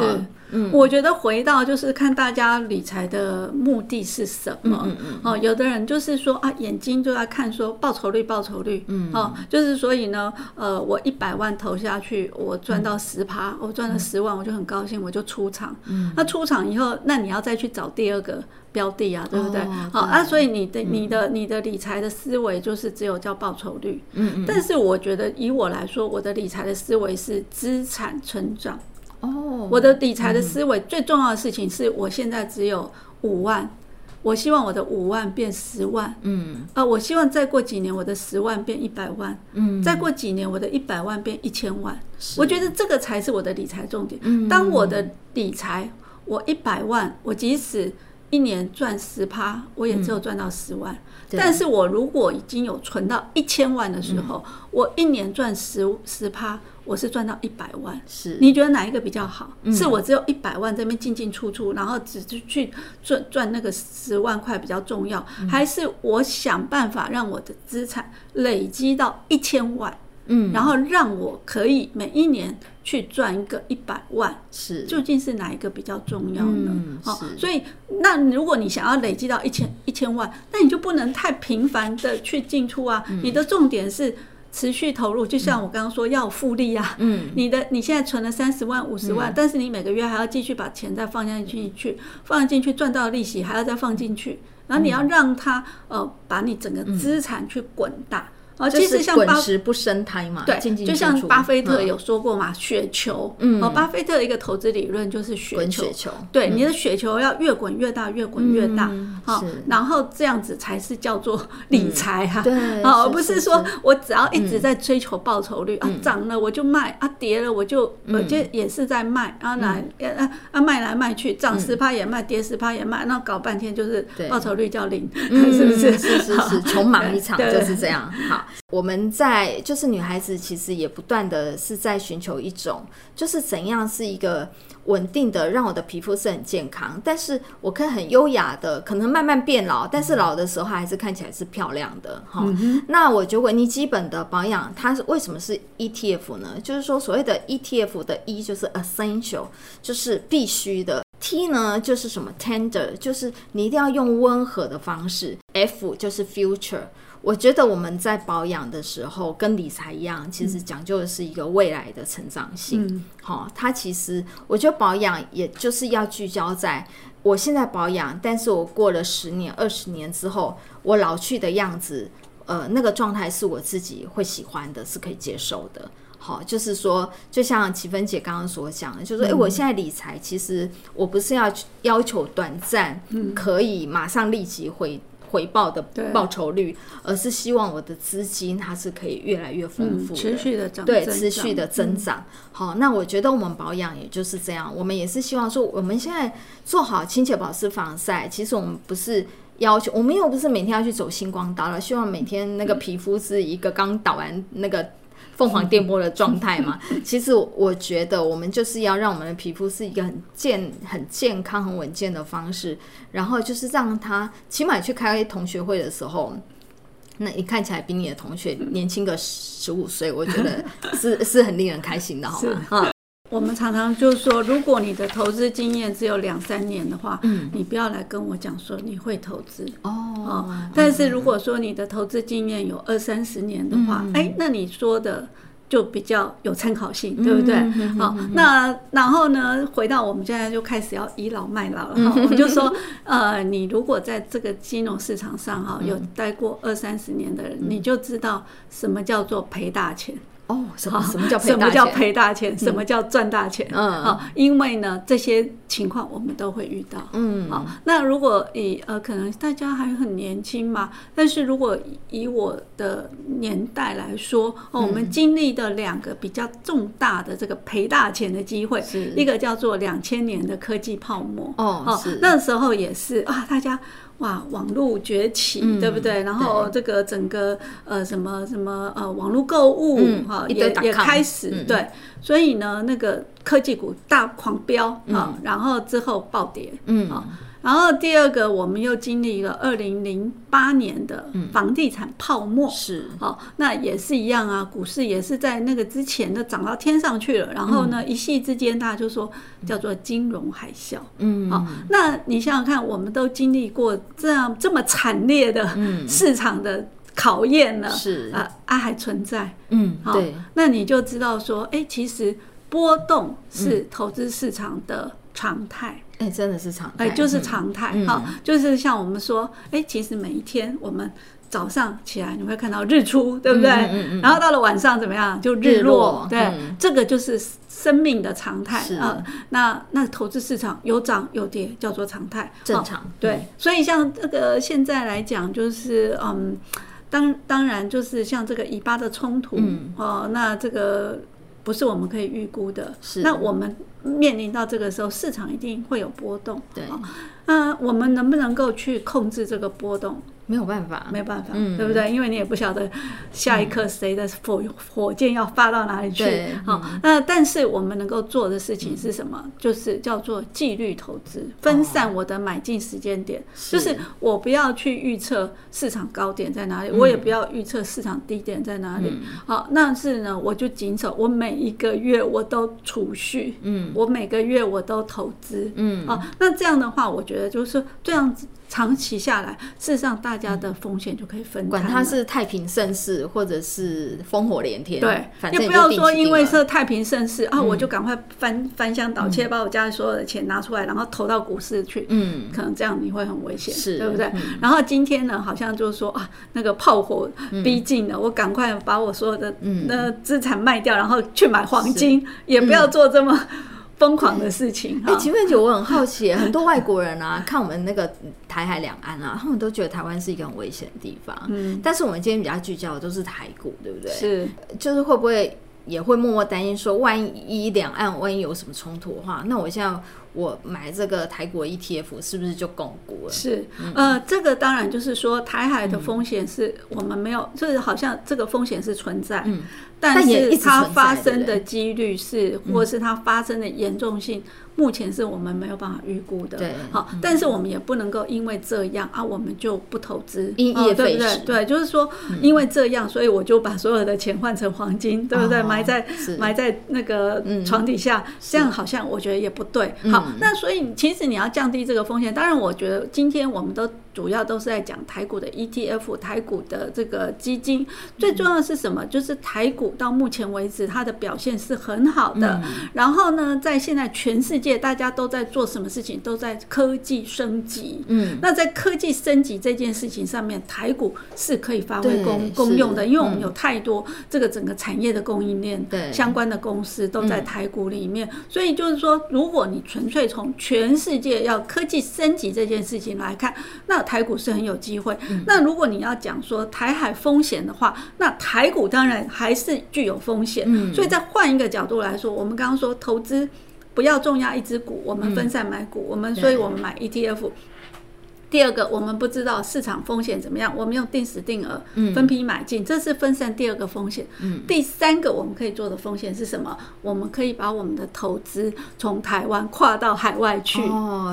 嗯，我觉得回到就是看大家理财的目的是什么，嗯嗯，哦，有的人就是说啊，眼睛就在看说报酬率，报酬率，嗯，哦，就是所以呢，呃，我一百万投下去，我赚到十趴，我赚了十万，我就很高兴，我就出场，嗯，那出场以后，那你要再去找第二个。标的啊，对不对？好啊，所以你的、你的、你的理财的思维就是只有叫报酬率。嗯嗯。但是我觉得，以我来说，我的理财的思维是资产成长。哦。我的理财的思维最重要的事情是我现在只有五万，我希望我的五万变十万。嗯。啊，我希望再过几年我的十万变一百万。嗯。再过几年我的一百万变一千万。我觉得这个才是我的理财重点。当我的理财，我一百万，我即使。一年赚十趴，我也只有赚到十万。嗯、但是我如果已经有存到一千万的时候，嗯、我一年赚十十趴，我是赚到一百万。是，你觉得哪一个比较好？嗯、是我只有一百万这边进进出出，然后只是去赚赚那个十万块比较重要，嗯、还是我想办法让我的资产累积到一千万？嗯，然后让我可以每一年去赚一个一百万，是，究竟是哪一个比较重要呢？好，所以那如果你想要累积到一千一千万，那你就不能太频繁的去进出啊。你的重点是持续投入，就像我刚刚说要复利啊。嗯，你的你现在存了三十万、五十万，但是你每个月还要继续把钱再放进去，去放进去赚到利息，还要再放进去，然后你要让它呃把你整个资产去滚大。哦，其实像滚石不生苔嘛，对，就像巴菲特有说过嘛，雪球。嗯，哦，巴菲特的一个投资理论就是雪球。对，你的雪球要越滚越大，越滚越大。好，然后这样子才是叫做理财哈。对，而不是说我只要一直在追求报酬率啊，涨了我就卖啊，跌了我就我就也是在卖啊，来啊啊卖来卖去，涨十趴也卖，跌十趴也卖，那搞半天就是报酬率叫零，是不是？是是是，穷忙一场就是这样。好。我们在就是女孩子，其实也不断的是在寻求一种，就是怎样是一个稳定的，让我的皮肤是很健康，但是我可以很优雅的，可能慢慢变老，但是老的时候还是看起来是漂亮的哈。嗯、那我觉得你基本的保养，它是为什么是 ETF 呢？就是说所谓的 ETF 的 E 就是 essential，就是必须的；T 呢就是什么 tender，就是你一定要用温和的方式；F 就是 future。我觉得我们在保养的时候，跟理财一样，其实讲究的是一个未来的成长性。好、嗯，它其实我觉得保养也就是要聚焦在我现在保养，但是我过了十年、二十年之后，我老去的样子，呃，那个状态是我自己会喜欢的，是可以接受的。好，就是说，就像奇芬姐刚刚所讲的，就是说，哎，我现在理财，其实我不是要要求短暂，可以马上立即回。回报的报酬率，而是希望我的资金它是可以越来越丰富，嗯、持续的涨，对，持续的增长。嗯、好，那我觉得我们保养也就是这样，我们也是希望说，我们现在做好清洁保湿防晒，其实我们不是要求，我们又不是每天要去走星光道了，希望每天那个皮肤是一个刚打完那个。凤凰电波的状态嘛，其实我觉得我们就是要让我们的皮肤是一个很健、很健康、很稳健的方式，然后就是让他起码去开同学会的时候，那你看起来比你的同学年轻个十五岁，我觉得是 是很令人开心的，好吗？我们常常就是说，如果你的投资经验只有两三年的话，嗯，你不要来跟我讲说你会投资哦，哦。但是如果说你的投资经验有二三十年的话，哎、嗯，那你说的就比较有参考性，对不对？好，那然后呢，回到我们现在就开始要倚老卖老了。哈，我们就说，呃，你如果在这个金融市场上哈有待过二三十年的人，你就知道什么叫做赔大钱。哦，什么什么叫什么叫赔大钱？什么叫赚大钱？嗯，好，因为呢，这些情况我们都会遇到。嗯，好，那如果以呃，可能大家还很年轻嘛，但是如果以我的年代来说，哦，我们经历的两个比较重大的这个赔大钱的机会，是一个叫做两千年的科技泡沫。哦，是那时候也是啊，大家。哇，网络崛起，嗯、对不对？然后这个整个呃什么什么呃网络购物哈、嗯、也也开始、嗯、对，所以呢那个科技股大狂飙啊，嗯、然后之后暴跌嗯。啊。然后第二个，我们又经历了二零零八年的房地产泡沫，是。好，那也是一样啊，股市也是在那个之前的涨到天上去了，然后呢，一夕之间大家就说叫做金融海啸，嗯，好，那你想想看，我们都经历过这样这么惨烈的市场的考验了，是。啊，啊还存在，嗯，好，那你就知道说，哎，其实波动是投资市场的常态。哎，真的是常态，哎，就是常态哈，就是像我们说，哎，其实每一天我们早上起来你会看到日出，对不对？然后到了晚上怎么样？就日落，对，这个就是生命的常态啊。那那投资市场有涨有跌，叫做常态，正常。对，所以像这个现在来讲，就是嗯，当当然就是像这个以巴的冲突，哦，那这个。不是我们可以预估的。是，那我们面临到这个时候，市场一定会有波动。对，那我们能不能够去控制这个波动？没有办法，没有办法，嗯、对不对？因为你也不晓得下一刻谁的火火箭要发到哪里去。好，那但是我们能够做的事情是什么？嗯、就是叫做纪律投资，分散我的买进时间点。哦、就是我不要去预测市场高点在哪里，嗯、我也不要预测市场低点在哪里。嗯、好，那是呢，我就谨守，我每一个月我都储蓄，嗯，我每个月我都投资，嗯，啊，那这样的话，我觉得就是这样子。长期下来，事实上大家的风险就可以分担。管它是太平盛世，或者是烽火连天，对，反正也不要说因为是太平盛世啊，我就赶快翻翻箱倒切，把我家里所有的钱拿出来，然后投到股市去。嗯，可能这样你会很危险，是，对不对？然后今天呢，好像就是说啊，那个炮火逼近了，我赶快把我所有的那资产卖掉，然后去买黄金，也不要做这么。疯狂的事情。哎，秦凤姐，我很好奇，很多外国人啊，看我们那个台海两岸啊，他们都觉得台湾是一个很危险的地方。嗯，但是我们今天比较聚焦的都是台股，对不对？是，就是会不会也会默默担心说，万一两岸万一有什么冲突的话，那我现在。我买这个台股 ETF 是不是就巩固了？是，呃，这个当然就是说台海的风险是我们没有，就是好像这个风险是存在，嗯，但是它发生的几率是，或是它发生的严重性，目前是我们没有办法预估的。对，好，但是我们也不能够因为这样啊，我们就不投资，因噎废食。对，就是说因为这样，所以我就把所有的钱换成黄金，对不对？埋在埋在那个床底下，这样好像我觉得也不对。好。那所以，其实你要降低这个风险。当然，我觉得今天我们都主要都是在讲台股的 ETF、台股的这个基金。最重要的是什么？就是台股到目前为止它的表现是很好的。然后呢，在现在全世界大家都在做什么事情？都在科技升级。嗯。那在科技升级这件事情上面，台股是可以发挥功功用的，因为我们有太多这个整个产业的供应链相关的公司都在台股里面。所以就是说，如果你纯粹从全世界要科技升级这件事情来看，那台股是很有机会。那如果你要讲说台海风险的话，那台股当然还是具有风险。所以再换一个角度来说，我们刚刚说投资不要重压一只股，我们分散买股，我们所以我们买 ETF。第二个，我们不知道市场风险怎么样，我们用定时定额分批买进，这是分散第二个风险。第三个，我们可以做的风险是什么？我们可以把我们的投资从台湾跨到海外去，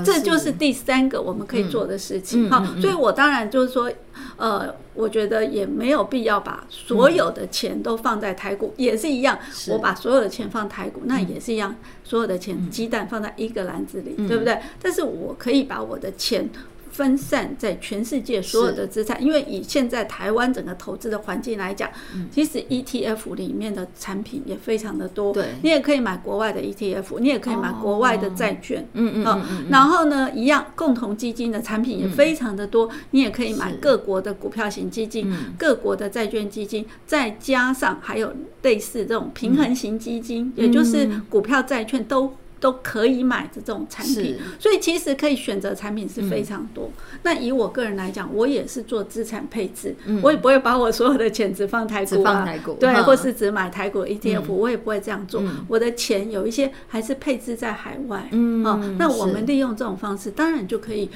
这就是第三个我们可以做的事情。好，所以我当然就是说，呃，我觉得也没有必要把所有的钱都放在台股，也是一样。我把所有的钱放台股，那也是一样，所有的钱鸡蛋放在一个篮子里，对不对？但是我可以把我的钱。分散在全世界所有的资产，因为以现在台湾整个投资的环境来讲，其实 ETF 里面的产品也非常的多。对，你也可以买国外的 ETF，你也可以买国外的债券。嗯嗯。然后呢，一样共同基金的产品也非常的多，你也可以买各国的股票型基金、各国的债券基金，再加上还有类似这种平衡型基金，也就是股票、债券都。都可以买的这种产品，所以其实可以选择产品是非常多。那以我个人来讲，我也是做资产配置，我也不会把我所有的钱只放台股啊，对，或是只买台股 ETF，我也不会这样做。我的钱有一些还是配置在海外，嗯，那我们利用这种方式，当然就可以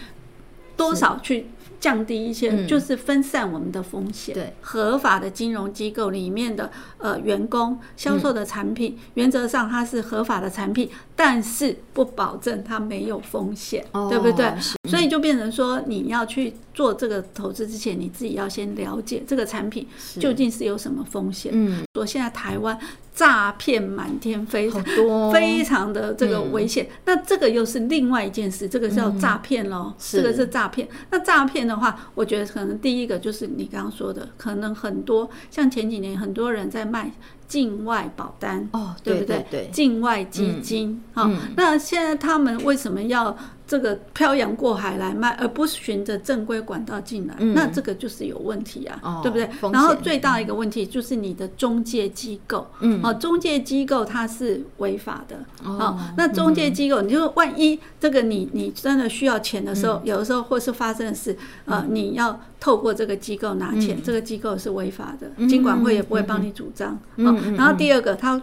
多少去。降低一些，就是分散我们的风险。对，合法的金融机构里面的呃员工销售的产品，原则上它是合法的产品，但是不保证它没有风险，对不对？所以就变成说，你要去做这个投资之前，你自己要先了解这个产品究竟是有什么风险。嗯，说现在台湾。诈骗满天飞，很多，非常的这个危险。那这个又是另外一件事，这个叫诈骗喽。这个是诈骗。那诈骗的话，我觉得可能第一个就是你刚刚说的，可能很多像前几年很多人在卖境外保单，哦，对不对？对，境外基金。好，那现在他们为什么要？这个漂洋过海来卖，而不是循着正规管道进来，嗯、那这个就是有问题啊，哦、对不对？然后最大的一个问题就是你的中介机构，嗯，哦，中介机构它是违法的，哦，哦，那中介机构，你就万一这个你你真的需要钱的时候，嗯、有的时候或是发生的事，呃，嗯、你要透过这个机构拿钱，嗯、这个机构是违法的，金管会也不会帮你主张，嗯、哦，然后第二个它。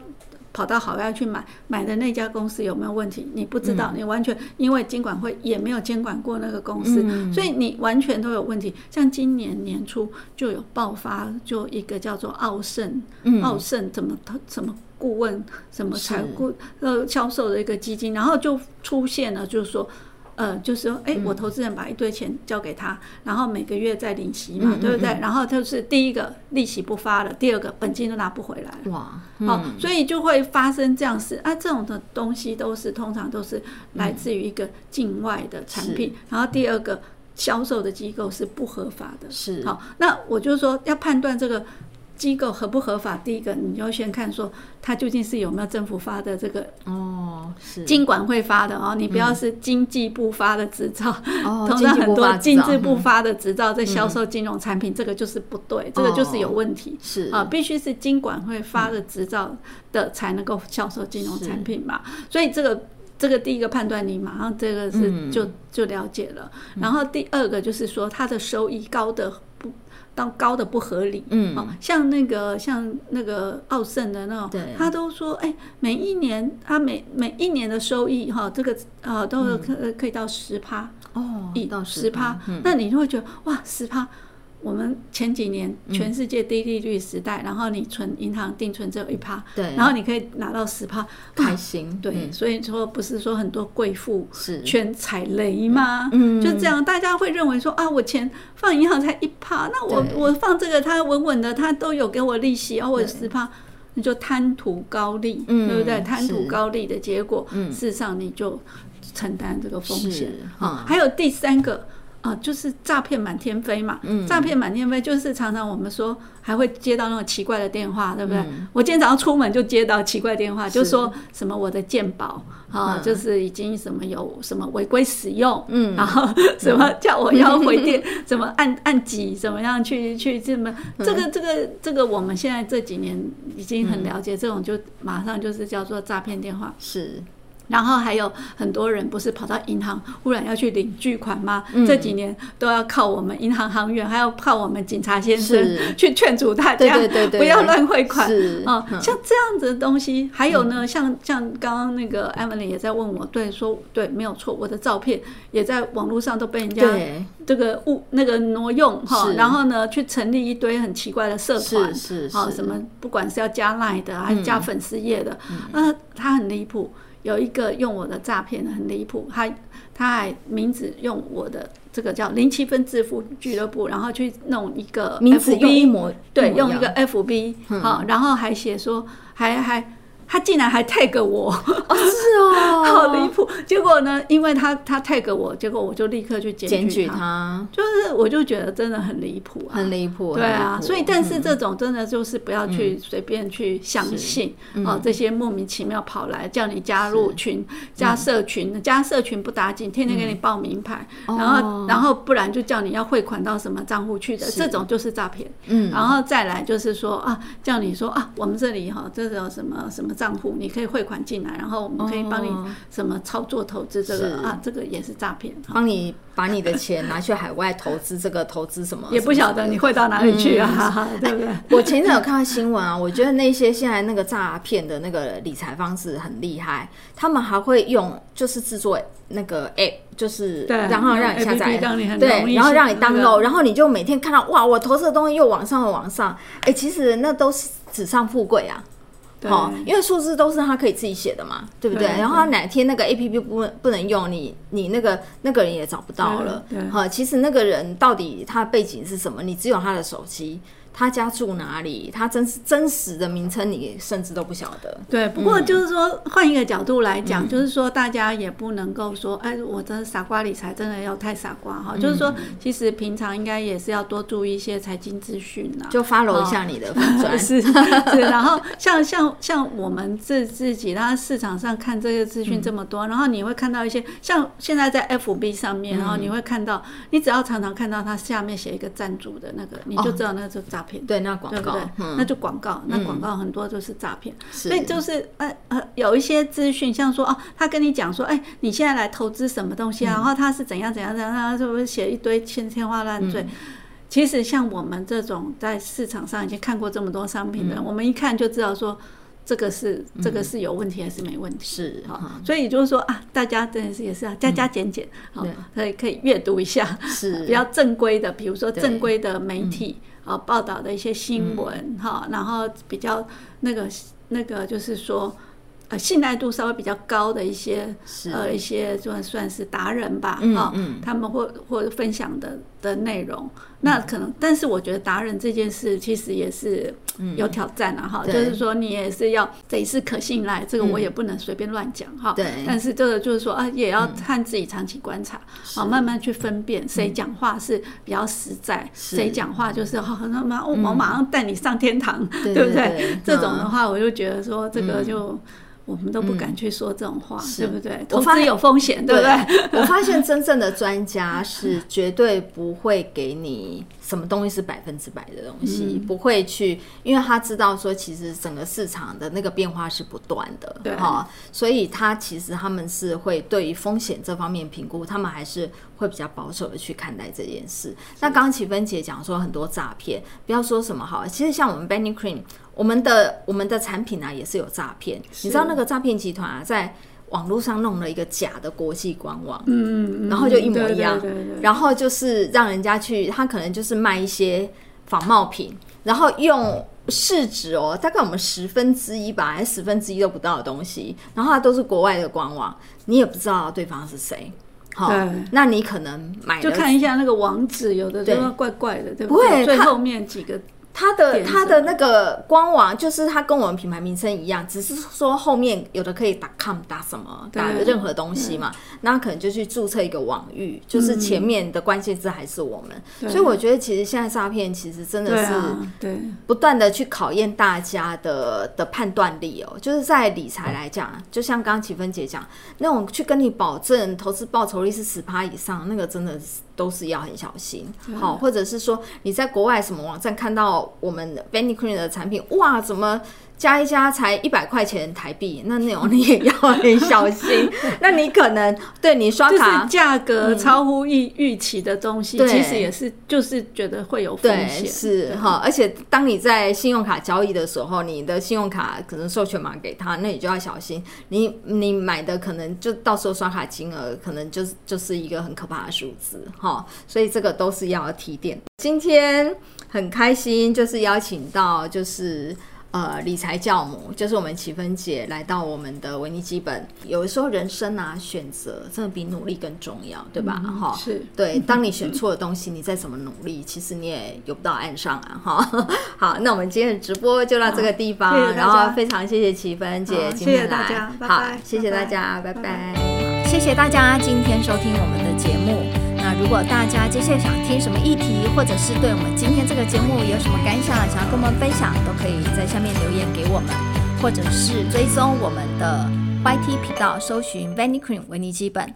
跑到海外去买，买的那家公司有没有问题？你不知道，你完全因为监管会也没有监管过那个公司，所以你完全都有问题。像今年年初就有爆发，就一个叫做奥盛，奥盛怎么怎么顾问什么财务呃销售的一个基金，然后就出现了，就是说。呃，就是说，哎，我投资人把一堆钱交给他，然后每个月再领息嘛，对不对？然后就是第一个利息不发了，第二个本金都拿不回来了。哇，好，所以就会发生这样事啊。这种的东西都是通常都是来自于一个境外的产品，然后第二个销售的机构是不合法的。是，好，那我就说要判断这个。机构合不合法？第一个，你要先看说它究竟是有没有政府发的这个哦，是经管会发的哦，你不要是经济部发的执照。哦，通常很多经济部发的执照在销售金融产品，这个就是不对，这个就是有问题。是啊，必须是经管会发的执照的才能够销售金融产品嘛。所以这个这个第一个判断，你马上这个是就就了解了。然后第二个就是说它的收益高的。到高的不合理，嗯，哦，像那个像那个奥盛的那种，对，他都说，哎，每一年他每每一年的收益哈，这个呃都可可以到十趴哦，一到十趴，那你就会觉得哇，十趴。我们前几年全世界低利率时代，然后你存银行定存只有一趴，对，然后你可以拿到十趴，开心，对，所以说不是说很多贵妇是。全踩雷吗？嗯，就这样，大家会认为说啊，我钱放银行才一趴，那我我放这个，它稳稳的，它都有给我利息，然后我十趴，你就贪图高利，对不对？贪图高利的结果，事实上你就承担这个风险。啊。还有第三个。啊，就是诈骗满天飞嘛，诈骗满天飞就是常常我们说还会接到那种奇怪的电话，对不对？嗯、我今天早上出门就接到奇怪电话，就说什么我的鉴宝啊，嗯、就是已经什么有什么违规使用，嗯，然后什么叫我要回电，怎么按按几，怎么样去去这么这个这个这个我们现在这几年已经很了解，这种就马上就是叫做诈骗电话，是。然后还有很多人不是跑到银行忽然要去领巨款吗？嗯、这几年都要靠我们银行行员，还要靠我们警察先生去劝阻大家，不要乱汇款。啊！像这样子的东西，还有呢，嗯、像像刚刚那个 Emily 也在问我，对，说对，没有错，我的照片也在网络上都被人家这个误那个挪用哈，然后呢去成立一堆很奇怪的社团，是是啊，什么不管是要加 Line 的还是加粉丝页的，那他很离谱。有一个用我的诈骗的很离谱，他他还名字用我的这个叫零七分致富俱乐部，然后去弄一个 FB，名字用一模对，用一个 FB 好，嗯、然后还写说还还。他竟然还 tag 我，哦是哦，好离谱。结果呢，因为他他 tag 我，结果我就立刻去检举他，就是我就觉得真的很离谱啊，很离谱。对啊，所以但是这种真的就是不要去随便去相信啊，这些莫名其妙跑来叫你加入群、加社群、加社群不打紧，天天给你报名牌，然后然后不然就叫你要汇款到什么账户去的，这种就是诈骗。嗯，然后再来就是说啊，叫你说啊，我们这里哈，这种什么什么账。账户你可以汇款进来，然后我们可以帮你什么操作投资这个是啊，这个也是诈骗，帮你把你的钱拿去海外投资，这个投资什么也不晓得你汇到哪里去啊，嗯、对不对？我前阵有看到新闻啊，我觉得那些现在那个诈骗的那个理财方式很厉害，他们还会用就是制作那个 app，就是然后让你下载，对，然后让你 download，然后你就每天看到哇，我投资的东西又往上又往上，哎，其实那都是纸上富贵啊。好，因为数字都是他可以自己写的嘛，对不对？然后他哪天那个 APP 不不能用，你你那个那个人也找不到了。好，其实那个人到底他的背景是什么？你只有他的手机。他家住哪里？他真实真实的名称你甚至都不晓得。对，不过就是说换一个角度来讲，就是说大家也不能够说，哎，我真的傻瓜理财真的要太傻瓜哈。就是说，其实平常应该也是要多注意一些财经资讯呐，就 follow 一下你的粉专。是是。然后像像像我们自自己，然后市场上看这些资讯这么多，然后你会看到一些像现在在 FB 上面，然后你会看到，你只要常常看到它下面写一个赞助的那个，你就知道那个是诈。对，那广告，那就广告，那广告很多就是诈骗，所以就是呃呃，有一些资讯，像说哦，他跟你讲说，哎，你现在来投资什么东西啊？然后他是怎样怎样怎样，他是不是写一堆千天花乱坠？其实像我们这种在市场上已经看过这么多商品的人，我们一看就知道说。这个是这个是有问题还是没问题？是哈，所以就是说啊，大家真的是也是啊，加加减减，好，可以可以阅读一下，是。比较正规的，比如说正规的媒体啊报道的一些新闻哈，然后比较那个那个就是说。呃，信赖度稍微比较高的一些，呃，一些算算是达人吧，啊，他们或或者分享的的内容，那可能，但是我觉得达人这件事其实也是有挑战啊，哈，就是说你也是要得是可信赖，这个我也不能随便乱讲哈，对，但是这个就是说啊，也要看自己长期观察，啊，慢慢去分辨谁讲话是比较实在，谁讲话就是好，那么我马上带你上天堂，对不对？这种的话，我就觉得说这个就。我们都不敢去说这种话，嗯、对不对？投资有风险，对不对？我发现真正的专家是 绝对不会给你什么东西是百分之百的东西，嗯、不会去，因为他知道说，其实整个市场的那个变化是不断的，对哈，所以他其实他们是会对于风险这方面评估，他们还是会比较保守的去看待这件事。那刚刚启芬姐讲说很多诈骗，不要说什么好，其实像我们 Vanicream。我们的我们的产品啊，也是有诈骗。你知道那个诈骗集团啊，在网络上弄了一个假的国际官网，嗯，然后就一模一样，然后就是让人家去，他可能就是卖一些仿冒品，然后用市值哦，大概我们十分之一吧，还是十分之一都不到的东西，然后它都是国外的官网，你也不知道对方是谁，好，那你可能买就看一下那个网址，有的就怪怪的，对不对？最后面几个。它的它的那个官网就是它跟我们品牌名称一样，只是说后面有的可以打 com 打什么打的任何东西嘛，那可能就去注册一个网域，就是前面的关键字还是我们。所以我觉得其实现在诈骗其实真的是对不断的去考验大家的的判断力哦，就是在理财来讲，就像刚刚启芬姐讲那种去跟你保证投资报酬率是十趴以上，那个真的是。都是要很小心，好，或者是说你在国外什么网站看到我们 Benny Cream 的产品，哇，怎么？加一加才一百块钱台币，那那种你也要很小心。那你可能对你刷卡价格超乎预预期的东西，其实也是就是觉得会有风险。是哈，而且当你在信用卡交易的时候，你的信用卡可能授权码给他，那你就要小心。你你买的可能就到时候刷卡金额可能就是就是一个很可怕的数字哈，所以这个都是要提点。今天很开心，就是邀请到就是。呃，理财教母就是我们启芬姐来到我们的维尼基本。有的时候人生啊，选择真的比努力更重要，对吧？哈、嗯，是对。当你选错了东西，你再怎么努力，其实你也游不到岸上啊！哈，好，那我们今天的直播就到这个地方，谢谢，然后非常谢谢启芬姐今天来，谢谢大家，拜拜，好，谢谢大家，拜拜，拜拜，谢谢大家今天收听我们的节目。那如果大家接下来想听什么议题，或者是对我们今天这个节目有什么感想，想要跟我们分享，都可以在下面留言给我们，或者是追踪我们的 YT 频道，搜寻 vanikream 维尼基本。